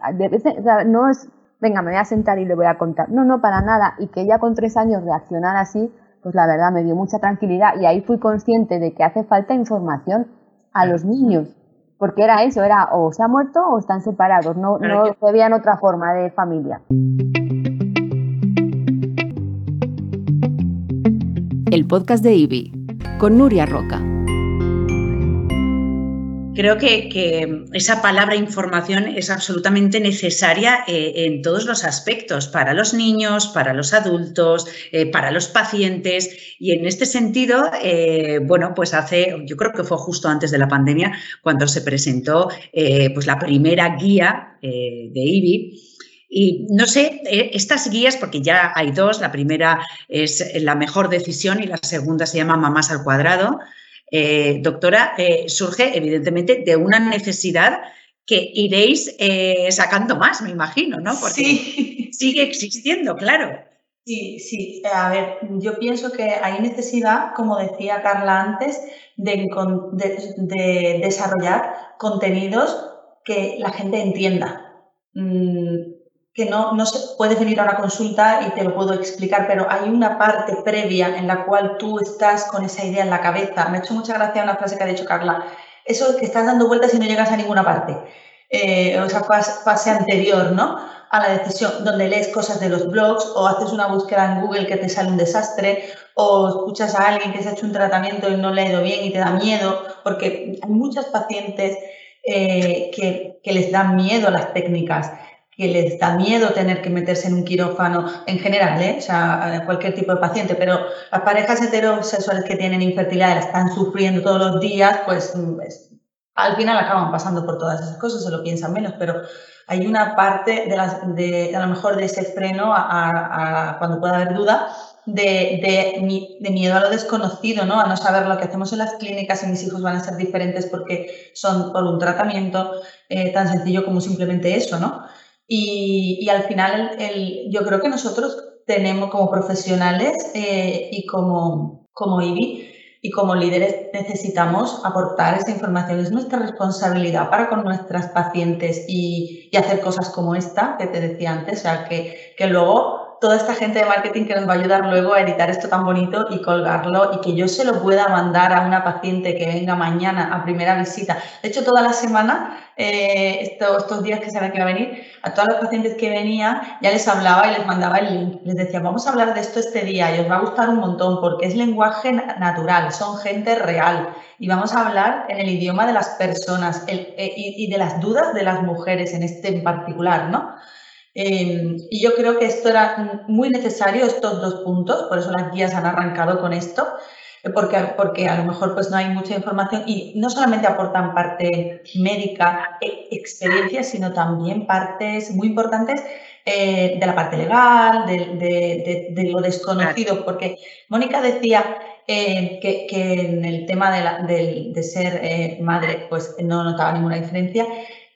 no es, venga, me voy a sentar y le voy a contar. No, no, para nada. Y que ella con tres años reaccionara así, pues la verdad me dio mucha tranquilidad y ahí fui consciente de que hace falta información a los niños. Porque era eso, era o se ha muerto o están separados, no, no veían otra forma de familia. El podcast de IBI con Nuria Roca. Creo que, esa palabra información es absolutamente necesaria eh, en todos los aspectos, para los niños, para los adultos, eh, para los pacientes. Y en este sentido, eh, bueno, pues hace, yo creo que fue justo antes de la pandemia, cuando se presentó pues la primera guía de IBI. Y no sé, estas guías, porque ya hay dos, la primera es la mejor decisión y la segunda se llama Mamás al cuadrado. Eh, doctora, eh, surge evidentemente de una necesidad que iréis eh, sacando más, me imagino, ¿no? Porque sí. sigue existiendo, claro. Sí, sí. A ver, yo pienso que hay necesidad, como decía Carla antes, de, de desarrollar contenidos que la gente entienda. Mm, que no, no se, puedes venir a una consulta y te lo puedo explicar, pero hay una parte previa en la cual tú estás con esa idea en la cabeza. Me ha hecho mucha gracia una frase que ha dicho Carla. Eso que estás dando vueltas y no llegas a ninguna parte. Eh, o esa fase, anterior, ¿no? A la decisión, donde lees cosas de los blogs o haces una búsqueda en Google que te sale un desastre o escuchas a alguien que se ha hecho un tratamiento y no le ha ido bien y te da miedo, porque hay muchas pacientes eh, que, que les dan miedo las técnicas que les da miedo tener que meterse en un quirófano en general, ¿eh? o sea, cualquier tipo de paciente, pero las parejas heterosexuales que tienen infertilidad la están sufriendo todos los días, pues, pues, al final acaban pasando por todas esas cosas, se lo piensan menos, pero hay una parte de, las, de a lo mejor de ese freno a, cuando pueda haber duda de, de, miedo a lo desconocido, ¿no? A no saber lo que hacemos en las clínicas y mis hijos van a ser diferentes porque son por un tratamiento eh, tan sencillo como simplemente eso, ¿no? Y, al final el, yo creo que nosotros tenemos como profesionales eh, y como, como IBI y como líderes necesitamos aportar esa información. Es nuestra responsabilidad para con nuestras pacientes y, y hacer cosas como esta que te decía antes, o sea, que, que luego toda esta gente de marketing que nos va a ayudar luego a editar esto tan bonito y colgarlo y que yo se lo pueda mandar a una paciente que venga mañana a primera visita. De hecho, toda la semana, eh, estos, días que saben que va a venir, a todas las pacientes que venían ya les hablaba y les mandaba el link. Les decía, vamos a hablar de esto este día y os va a gustar un montón porque es lenguaje natural, son gente real y vamos a hablar en el idioma de las personas eh, y, y de las dudas de las mujeres en este en particular, ¿no? Em, y yo creo que esto era muy necesario, estos dos puntos, por eso las guías han arrancado con esto, eh, porque, porque a lo mejor pues no hay mucha información y no solamente aportan parte médica, e experiencia, sino también partes muy importantes eh, de la parte legal, de, de, lo desconocido, porque Mónica decía eh, que, que, en el tema de, la, de ser madre pues no notaba ninguna diferencia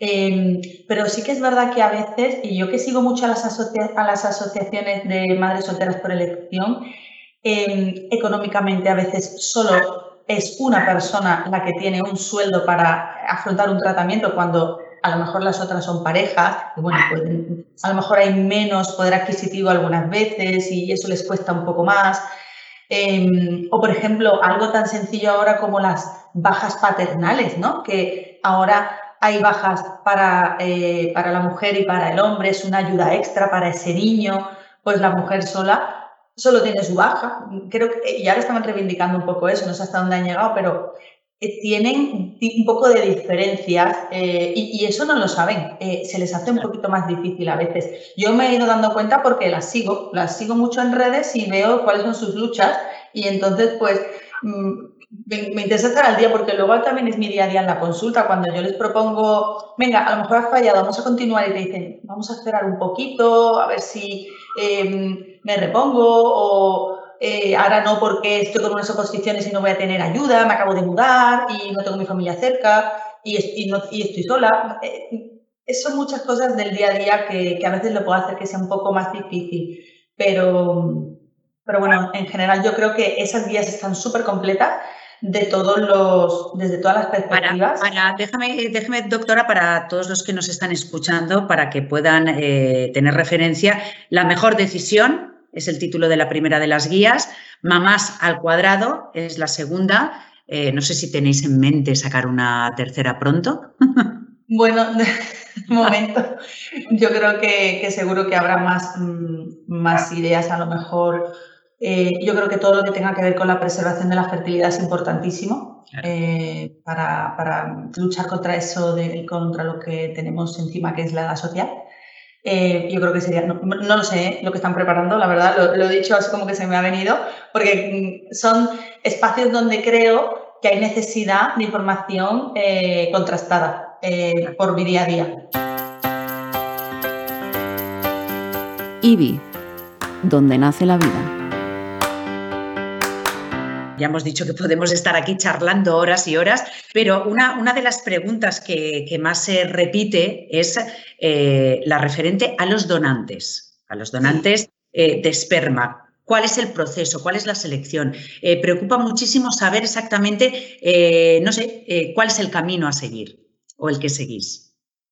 Em, pero sí que es verdad que a veces, y yo que sigo mucho a las, a las asociaciones de madres solteras por elección, em, económicamente a veces solo es una persona la que tiene un sueldo para afrontar un tratamiento cuando a lo mejor las otras son parejas, y bueno, pues a lo mejor hay menos poder adquisitivo algunas veces y eso les cuesta un poco más. Em, o por ejemplo, algo tan sencillo ahora como las bajas paternales, ¿no? Que ahora hay bajas para, eh, para la mujer y para el hombre, es una ayuda extra para ese niño, pues la mujer sola solo tiene su baja. Creo que, y ahora estamos reivindicando un poco eso, no sé hasta dónde han llegado, pero eh, tienen un poco de diferencias eh, y, eso no lo saben, se les hace un poquito más difícil a veces. Yo me he ido dando cuenta porque las sigo, las sigo mucho en redes y veo cuáles son sus luchas y entonces pues me, interesa estar al día porque luego también es mi día a día en la consulta. Cuando yo les propongo, venga, a lo mejor has fallado, vamos a continuar y te dicen, vamos a esperar un poquito, a ver si em, me repongo o eh, ahora no porque estoy con unas oposiciones y no voy a tener ayuda, me acabo de mudar y no tengo mi familia cerca y, estoy sola. Eh, son muchas cosas del día a día que, que a veces lo puedo hacer que sea un poco más difícil. Pero, pero bueno, en general yo creo que esas guías están súper completas de todos los, desde todas las perspectivas. Para, déjame, déjame, doctora, para todos los que nos están escuchando, para que puedan eh, tener referencia, la mejor decisión es el título de la primera de las guías, Mamás al cuadrado es la segunda. Eh, no sé si tenéis en mente sacar una tercera pronto. Bueno, de momento, yo creo que, seguro que habrá más, mm, más ideas, a lo mejor. Eh, yo creo que todo lo que tenga que ver con la preservación de la fertilidad es importantísimo eh, para, luchar contra eso, de, contra lo que tenemos encima, que es la edad social. Eh, yo creo que sería, no, lo sé lo que están preparando, la verdad, lo, lo, he dicho así como que se me ha venido, porque mm, son espacios donde creo que hay necesidad de información contrastada eh, por mi día a día. IBI, donde nace la vida. Ya hemos dicho que podemos estar aquí charlando horas y horas, pero una, una de las preguntas que, más se repite es eh, la referente a los donantes, a los donantes eh, de esperma. ¿Cuál es el proceso? ¿Cuál es la selección? preocupa muchísimo saber exactamente, no sé, cuál es el camino a seguir o el que seguís?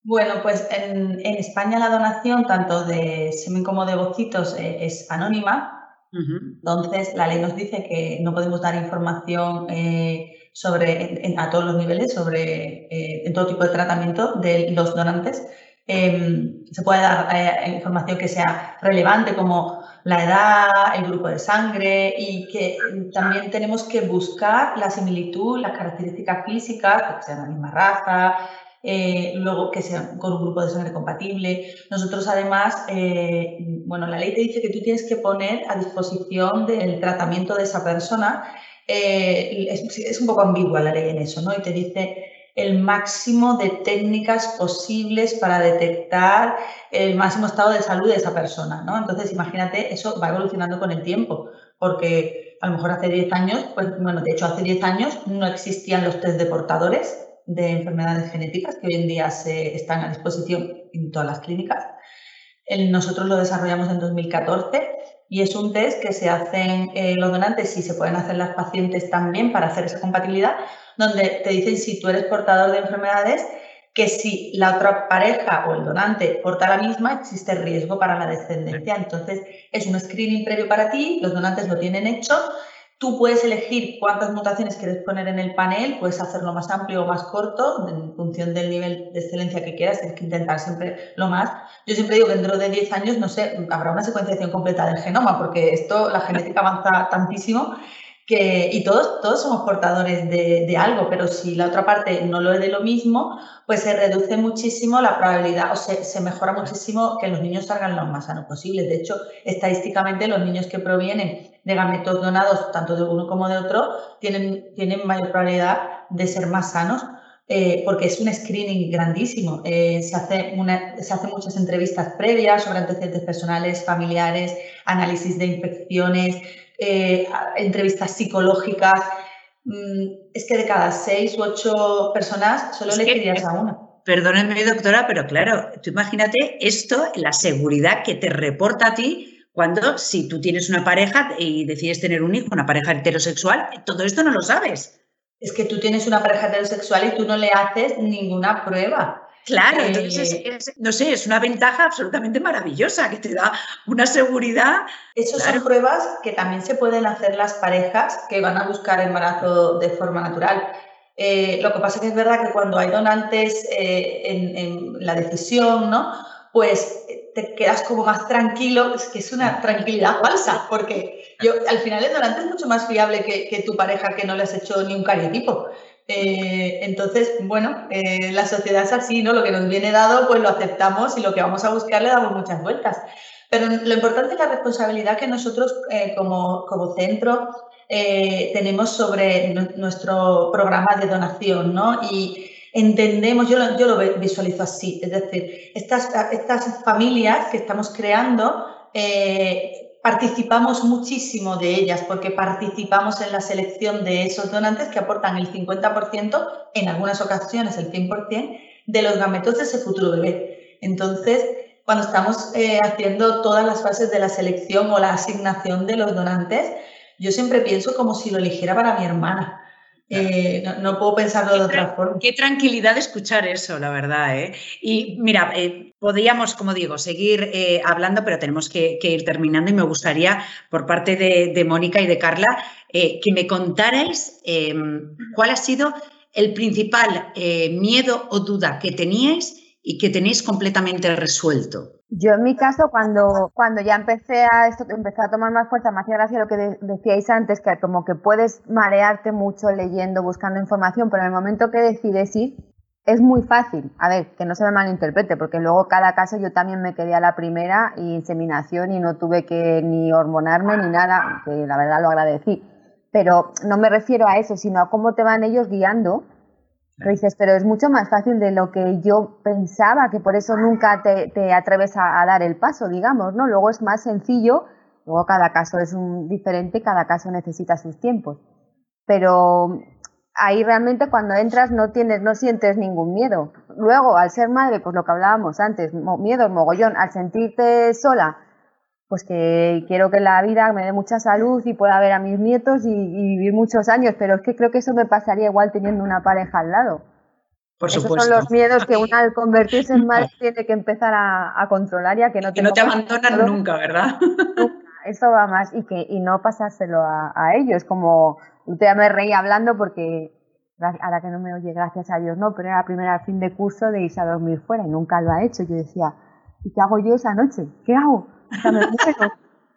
Bueno, pues en, España la donación tanto de semen como de bocitos eh, es anónima. Entonces, la ley nos dice que no podemos dar información eh, sobre, a todos los niveles sobre eh, en todo tipo de tratamiento de los donantes. Em, se puede dar información que sea relevante como la edad, el grupo de sangre y que también tenemos que buscar la similitud, las características físicas, que sean la misma raza, eh, luego que sean con un grupo de sangre compatible. Nosotros además, eh, bueno, la ley te dice que tú tienes que poner a disposición del tratamiento de esa persona. Eh, es, un poco ambigua la ley en eso, ¿no? Y te dice el máximo de técnicas posibles para detectar el máximo estado de salud de esa persona, ¿no? Entonces, imagínate, eso va evolucionando con el tiempo, porque a lo mejor hace 10 años, pues bueno, de hecho hace 10 años no existían los test de portadores de enfermedades genéticas que hoy en día se están a disposición en todas las clínicas. Nosotros lo desarrollamos en 2014 y es un test que se hacen eh, los donantes y se pueden hacer las pacientes también para hacer esa compatibilidad, donde te dicen si tú eres portador de enfermedades, que si la otra pareja o el donante porta la misma, existe riesgo para la descendencia. Entonces, es un screening previo para ti, los donantes lo tienen hecho Tú puedes elegir cuántas mutaciones quieres poner en el panel, puedes hacerlo más amplio o más corto, en función del nivel de excelencia que quieras, tienes que intentar siempre lo más. Yo siempre digo que dentro de 10 años, no sé, habrá una secuenciación completa del genoma, porque esto, la genética avanza tantísimo que, y todos, todos somos portadores de, de, algo, pero si la otra parte no lo es de lo mismo, pues se reduce muchísimo la probabilidad o se, se mejora muchísimo que los niños salgan lo más sanos posible. De hecho, estadísticamente los niños que provienen de gametos donados, tanto de uno como de otro, tienen, tienen mayor probabilidad de ser más sanos. Eh, porque es un screening grandísimo. Eh, se, hace una, se hacen muchas entrevistas previas sobre antecedentes personales, familiares, análisis de infecciones, eh, entrevistas psicológicas. Mm, es que de cada seis u ocho personas solo le querías a una. Perdónenme, doctora, pero claro, tú imagínate esto, la seguridad que te reporta a ti cuando si tú tienes una pareja y decides tener un hijo, una pareja heterosexual, todo esto no lo sabes. Es que tú tienes una pareja heterosexual y tú no le haces ninguna prueba. Claro, entonces eh, no sé, es una ventaja absolutamente maravillosa que te da una seguridad. Esas son pruebas que también se pueden hacer las parejas que van a buscar embarazo de forma natural. Eh, lo que pasa es que es verdad que cuando hay donantes eh, en, la decisión, ¿no? Pues te quedas como más tranquilo, es que es una tranquilidad falsa, porque yo, al final el donante es mucho más fiable que, que tu pareja que no le has hecho ni un cariotipo. Eh, entonces, bueno, eh, la sociedad es así, ¿no? Lo que nos viene dado, pues lo aceptamos y lo que vamos a buscar le damos muchas vueltas. Pero lo importante es la responsabilidad que nosotros eh, como, como, centro eh, tenemos sobre nuestro programa de donación, ¿no? Entendemos, yo lo, yo lo visualizo así, es decir, estas, estas familias que estamos creando, eh, participamos muchísimo de ellas porque participamos en la selección de esos donantes que aportan el 50%, en algunas ocasiones el 100%, de los gametos de ese futuro bebé. Entonces, cuando estamos eh, haciendo todas las fases de la selección o la asignación de los donantes, yo siempre pienso como si lo eligiera para mi hermana. Eh, no, puedo pensarlo de otra forma. Qué tranquilidad escuchar eso, la verdad. ¿eh? Y mira, eh, podríamos, como digo, seguir hablando, pero tenemos que, ir terminando y me gustaría, por parte de, de Mónica y de Carla, que me contarais em, cuál ha sido el principal miedo o duda que teníais y que tenéis completamente resuelto. Yo en mi caso, cuando, cuando ya empecé a esto, empecé a tomar más fuerza, me hacía gracia lo que decíais antes, que como que puedes marearte mucho leyendo, buscando información, pero en el momento que decides ir, es muy fácil. A ver, que no se me malinterprete, porque luego cada caso yo también me quedé a la primera y inseminación y no tuve que ni hormonarme ni nada, que la verdad lo agradecí. Pero no me refiero a eso, sino a cómo te van ellos guiando dices, pero es mucho más fácil de lo que yo pensaba, que por eso nunca te, atreves a, dar el paso, digamos, ¿no? Luego es más sencillo, luego cada caso es un, diferente, cada caso necesita sus tiempos. Pero ahí realmente cuando entras no tienes, no sientes ningún miedo. Luego, al ser madre, pues lo que hablábamos antes, miedo, mogollón, al sentirte sola, pues que quiero que la vida me dé mucha salud y pueda ver a mis nietos y, vivir muchos años, pero es que creo que eso me pasaría igual teniendo una pareja al lado. Por Esos supuesto. son los miedos que una al convertirse en madre tiene que empezar a, controlar ya que no te, no te abandonan nunca, ¿verdad? Eso va más y que y no pasárselo a, a ellos, como usted me reí hablando porque ahora que no me oye, gracias a Dios, no, pero era la primera fin de curso de irse a dormir fuera y nunca lo ha hecho. Yo decía, ¿y qué hago yo esa noche? ¿Qué hago?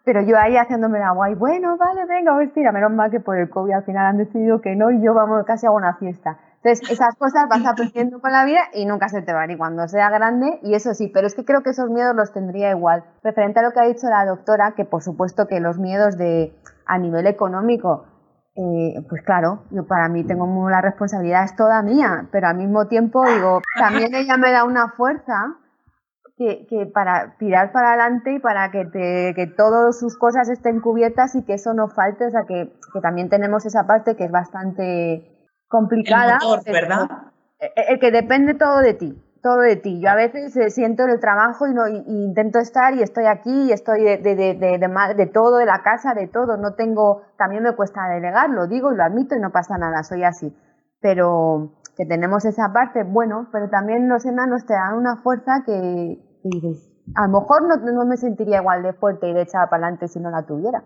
Pero yo ahí haciéndome la guay, bueno, vale, venga, pues tira, menos mal que por el COVID al final han decidido que no y yo vamos casi a una fiesta. Entonces, esas cosas vas aprendiendo con la vida y nunca se te van. Y cuando sea grande, y eso sí, pero es que creo que esos miedos los tendría igual. Referente a lo que ha dicho la doctora, que por supuesto que los miedos de a nivel económico, eh, pues claro, yo para mí tengo la responsabilidad es toda mía, pero al mismo tiempo digo, también ella me da una fuerza que, para tirar para adelante y para que, te, que todas sus cosas estén cubiertas y que eso no falte, o sea, que, también tenemos esa parte que es bastante complicada. El ¿verdad? El, que depende todo de ti, todo de ti. Yo a veces eh, siento el trabajo y, no, intento estar y estoy aquí y estoy de, de, de, de, de todo, de la casa, de todo. No tengo, también me cuesta delegar, lo digo y lo admito y no pasa nada, soy así. Pero que tenemos esa parte, bueno, pero también los enanos te dan una fuerza que, a lo mejor no, me sentiría igual de fuerte y de echada para adelante si no la tuviera.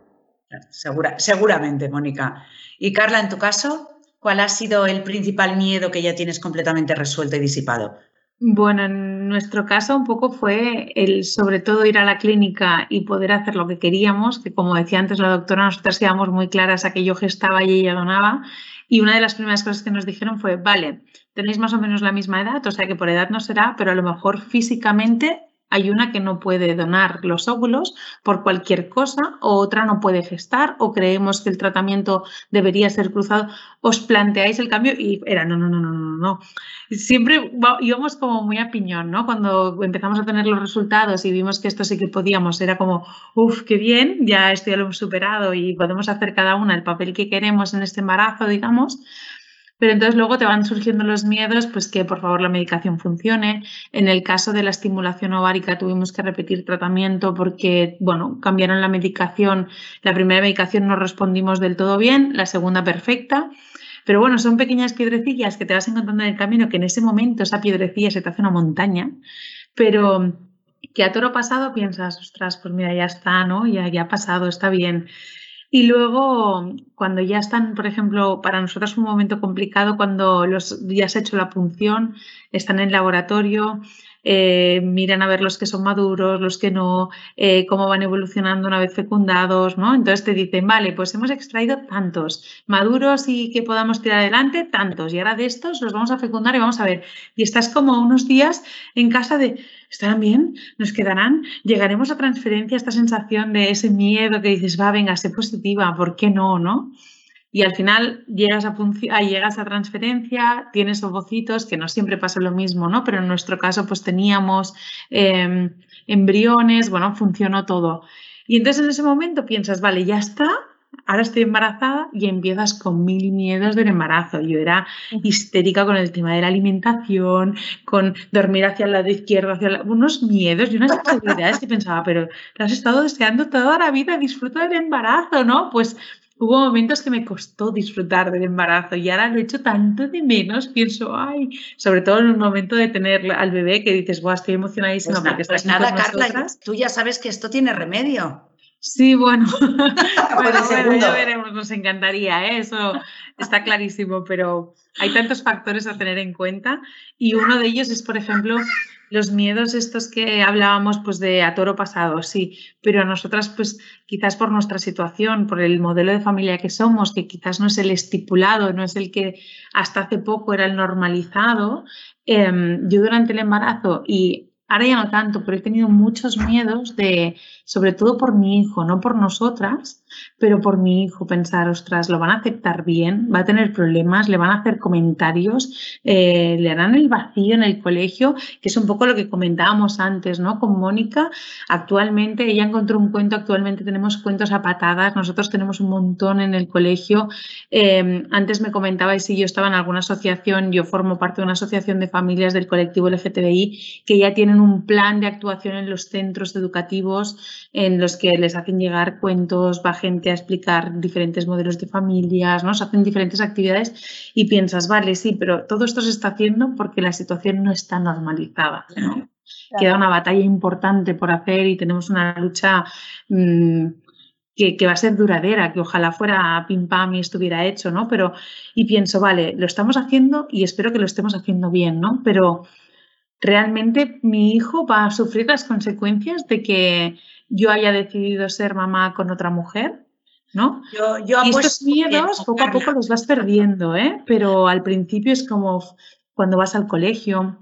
Segura, seguramente, Mónica. Y Carla, en tu caso, ¿cuál ha sido el principal miedo que ya tienes completamente resuelto y disipado? Bueno, en nuestro caso un poco fue el sobre todo ir a la clínica y poder hacer lo que queríamos, que como decía antes la doctora, nosotras íbamos muy claras a que yo gestaba y ella donaba. Y una de las primeras cosas que nos dijeron fue, vale, tenéis más o menos la misma edad, o sea que por edad no será, pero a lo mejor físicamente hay una que no puede donar los óvulos por cualquier cosa o otra no puede gestar o creemos que el tratamiento debería ser cruzado. Os planteáis el cambio y era no, no, no, no, no, no. Siempre íbamos como muy a piñón, ¿no? Cuando empezamos a tener los resultados y vimos que esto sí que podíamos, era como, uff, qué bien, ya esto ya lo hemos superado y podemos hacer cada una el papel que queremos en este embarazo, digamos. Pero entonces luego te van surgiendo los miedos, pues que por favor la medicación funcione. En el caso de la estimulación ovárica tuvimos que repetir tratamiento porque, bueno, cambiaron la medicación. La primera medicación no respondimos del todo bien, la segunda perfecta. Pero bueno, son pequeñas piedrecillas que te vas encontrando en el camino, que en ese momento esa piedrecilla se te hace una montaña, pero que a toro pasado piensas, ostras, pues mira, ya está, ¿no? Ya, ya ha pasado, está bien. Y luego, cuando ya están, por ejemplo, para nosotros fue un momento complicado cuando los, ya se ha hecho la punción, están en laboratorio, eh, miran a ver los que son maduros, los que no, eh, cómo van evolucionando una vez fecundados, ¿no? Entonces te dicen, vale, pues hemos extraído tantos maduros y que podamos tirar adelante, tantos, y ahora de estos los vamos a fecundar y vamos a ver. Y estás como unos días en casa de, ¿Estarán bien? ¿Nos quedarán? ¿Llegaremos a transferencia esta sensación de ese miedo que dices, va, venga, sé positiva, ¿por qué no? ¿no? Y al final llegas a, llegas a transferencia, tienes ovocitos, que no siempre pasa lo mismo, ¿no? Pero en nuestro caso, pues teníamos em, embriones, bueno, funcionó todo. Y entonces en ese momento piensas, vale, ya está, ahora estoy embarazada y empiezas con mil miedos del embarazo. Yo era histérica con el tema de la alimentación, con dormir hacia el lado izquierdo, hacia unos miedos y unas inseguridades que pensaba, pero te has estado deseando toda la vida, disfruta del embarazo, ¿no? Pues hubo momentos que me costó disfrutar del embarazo y ahora lo he hecho tanto de menos, pienso, ay, sobre todo en un momento de tener al bebé que dices, guau, estoy emocionadísima pues porque pues nada, Carla, tú ya sabes que esto tiene remedio. Sí, bueno, bueno, ya veremos, nos encantaría, ¿eh? eso está clarísimo, pero hay tantos factores a tener en cuenta y uno de ellos es, por ejemplo, los miedos estos que hablábamos pues de a toro pasado, sí, pero a nosotras pues quizás por nuestra situación, por el modelo de familia que somos, que quizás no es el estipulado, no es el que hasta hace poco era el normalizado, em, yo durante el embarazo y ahora ya no tanto, pero he tenido muchos miedos de sobre todo por mi hijo, no por nosotras, pero por mi hijo, pensar, ostras, lo van a aceptar bien, va a tener problemas, le van a hacer comentarios, eh, le harán el vacío en el colegio, que es un poco lo que comentábamos antes, ¿no? Con Mónica, actualmente ella encontró un cuento, actualmente tenemos cuentos a patadas, nosotros tenemos un montón en el colegio. Em, antes me comentabais si yo estaba en alguna asociación, yo formo parte de una asociación de familias del colectivo LGTBI, que ya tienen un plan de actuación en los centros educativos en los que les hacen llegar cuentos, va gente a explicar diferentes modelos de familias, ¿no? Se hacen diferentes actividades y piensas, vale, sí, pero todo esto se está haciendo porque la situación no está normalizada, Queda una batalla importante por hacer y tenemos una lucha mm, que, va a ser duradera, que ojalá fuera pim pam y estuviera hecho, ¿no? Pero, y pienso, vale, lo estamos haciendo y espero que lo estemos haciendo bien, ¿no? Pero realmente mi hijo va a sufrir las consecuencias de que yo haya decidido ser mamá con otra mujer, ¿no? Yo, y estos miedos poco a poco los vas perdiendo, ¿eh? Pero al principio es como cuando vas al colegio,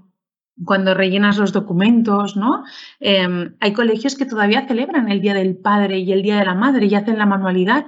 cuando rellenas los documentos, ¿no? Em, hay colegios que todavía celebran el Día del Padre y el Día de la Madre y hacen la manualidad.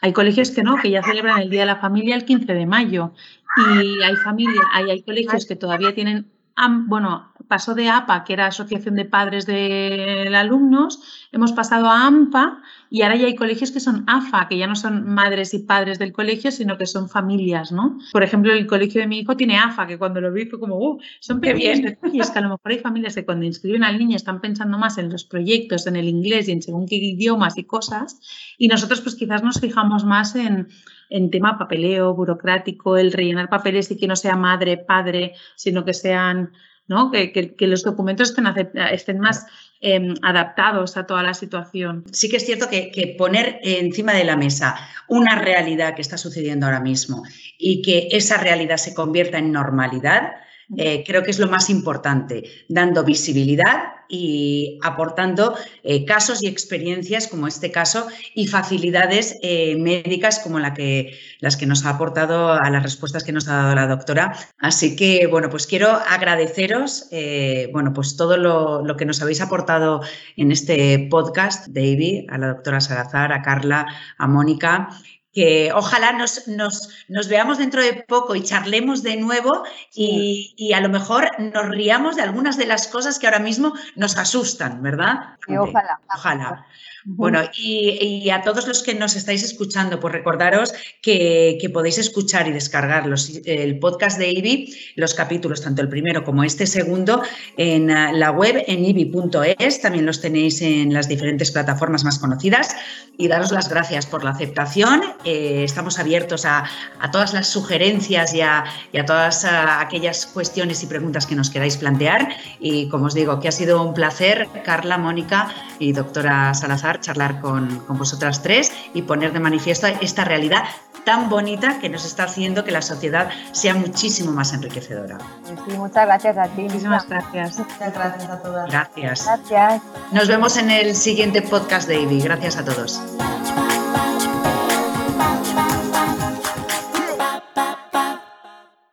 Hay colegios que no, que ya celebran el Día de la Familia el 15 de mayo. Y hay familia, hay, hay colegios que todavía tienen bueno, pasó de APA, que era Asociación de Padres de Alumnos, hemos pasado a AMPA y ahora ya hay colegios que son AFA, que ya no son madres y padres del colegio, sino que son familias, ¿no? Por ejemplo, el colegio de mi hijo tiene AFA, que cuando lo vi fue como, uh, son pequeños detalles que a lo mejor hay familias que cuando inscriben al niño están pensando más en los proyectos, en el inglés y en según qué idiomas y cosas, y nosotros pues quizás nos fijamos más en en tema papeleo, burocrático, el rellenar papeles y que no sea madre, padre, sino que sean, ¿no? Que, los documentos estén, estén más em, adaptados a toda la situación. Sí que es cierto que, que, poner encima de la mesa una realidad que está sucediendo ahora mismo y que esa realidad se convierta en normalidad, eh, creo que es lo más importante, dando visibilidad y aportando eh, casos y experiencias como este caso y facilidades eh, médicas como la que, las que nos ha aportado a las respuestas que nos ha dado la doctora. Así que, bueno, pues quiero agradeceros, bueno, pues todo lo, lo, que nos habéis aportado en este podcast, David, a la doctora Salazar, a Carla, a Mónica que ojalá nos, nos, veamos dentro de poco y charlemos de nuevo y, a lo mejor nos riamos de algunas de las cosas que ahora mismo nos asustan, ¿verdad? ojalá. Ojalá. Bueno, y, a todos los que nos estáis escuchando, pues recordaros que, podéis escuchar y descargar el podcast de IBI, los capítulos, tanto el primero como este segundo, en ah, la web en ibi.es. También los tenéis en las diferentes plataformas más conocidas. Y daros las gracias por la aceptación. Eh, estamos abiertos a, todas las sugerencias y a, todas ah, aquellas cuestiones y preguntas que nos queráis plantear. Y como os digo, que ha sido un placer, Carla, Mónica y doctora Salazar charlar con, vosotras tres y poner de manifiesto esta realidad tan bonita que nos está haciendo que la sociedad sea muchísimo más enriquecedora. muchas gracias a ti. Muchísimas gracias. Muchas gracias a todas. Gracias. Gracias. Nos vemos en el siguiente podcast de Ivy. Gracias a todos.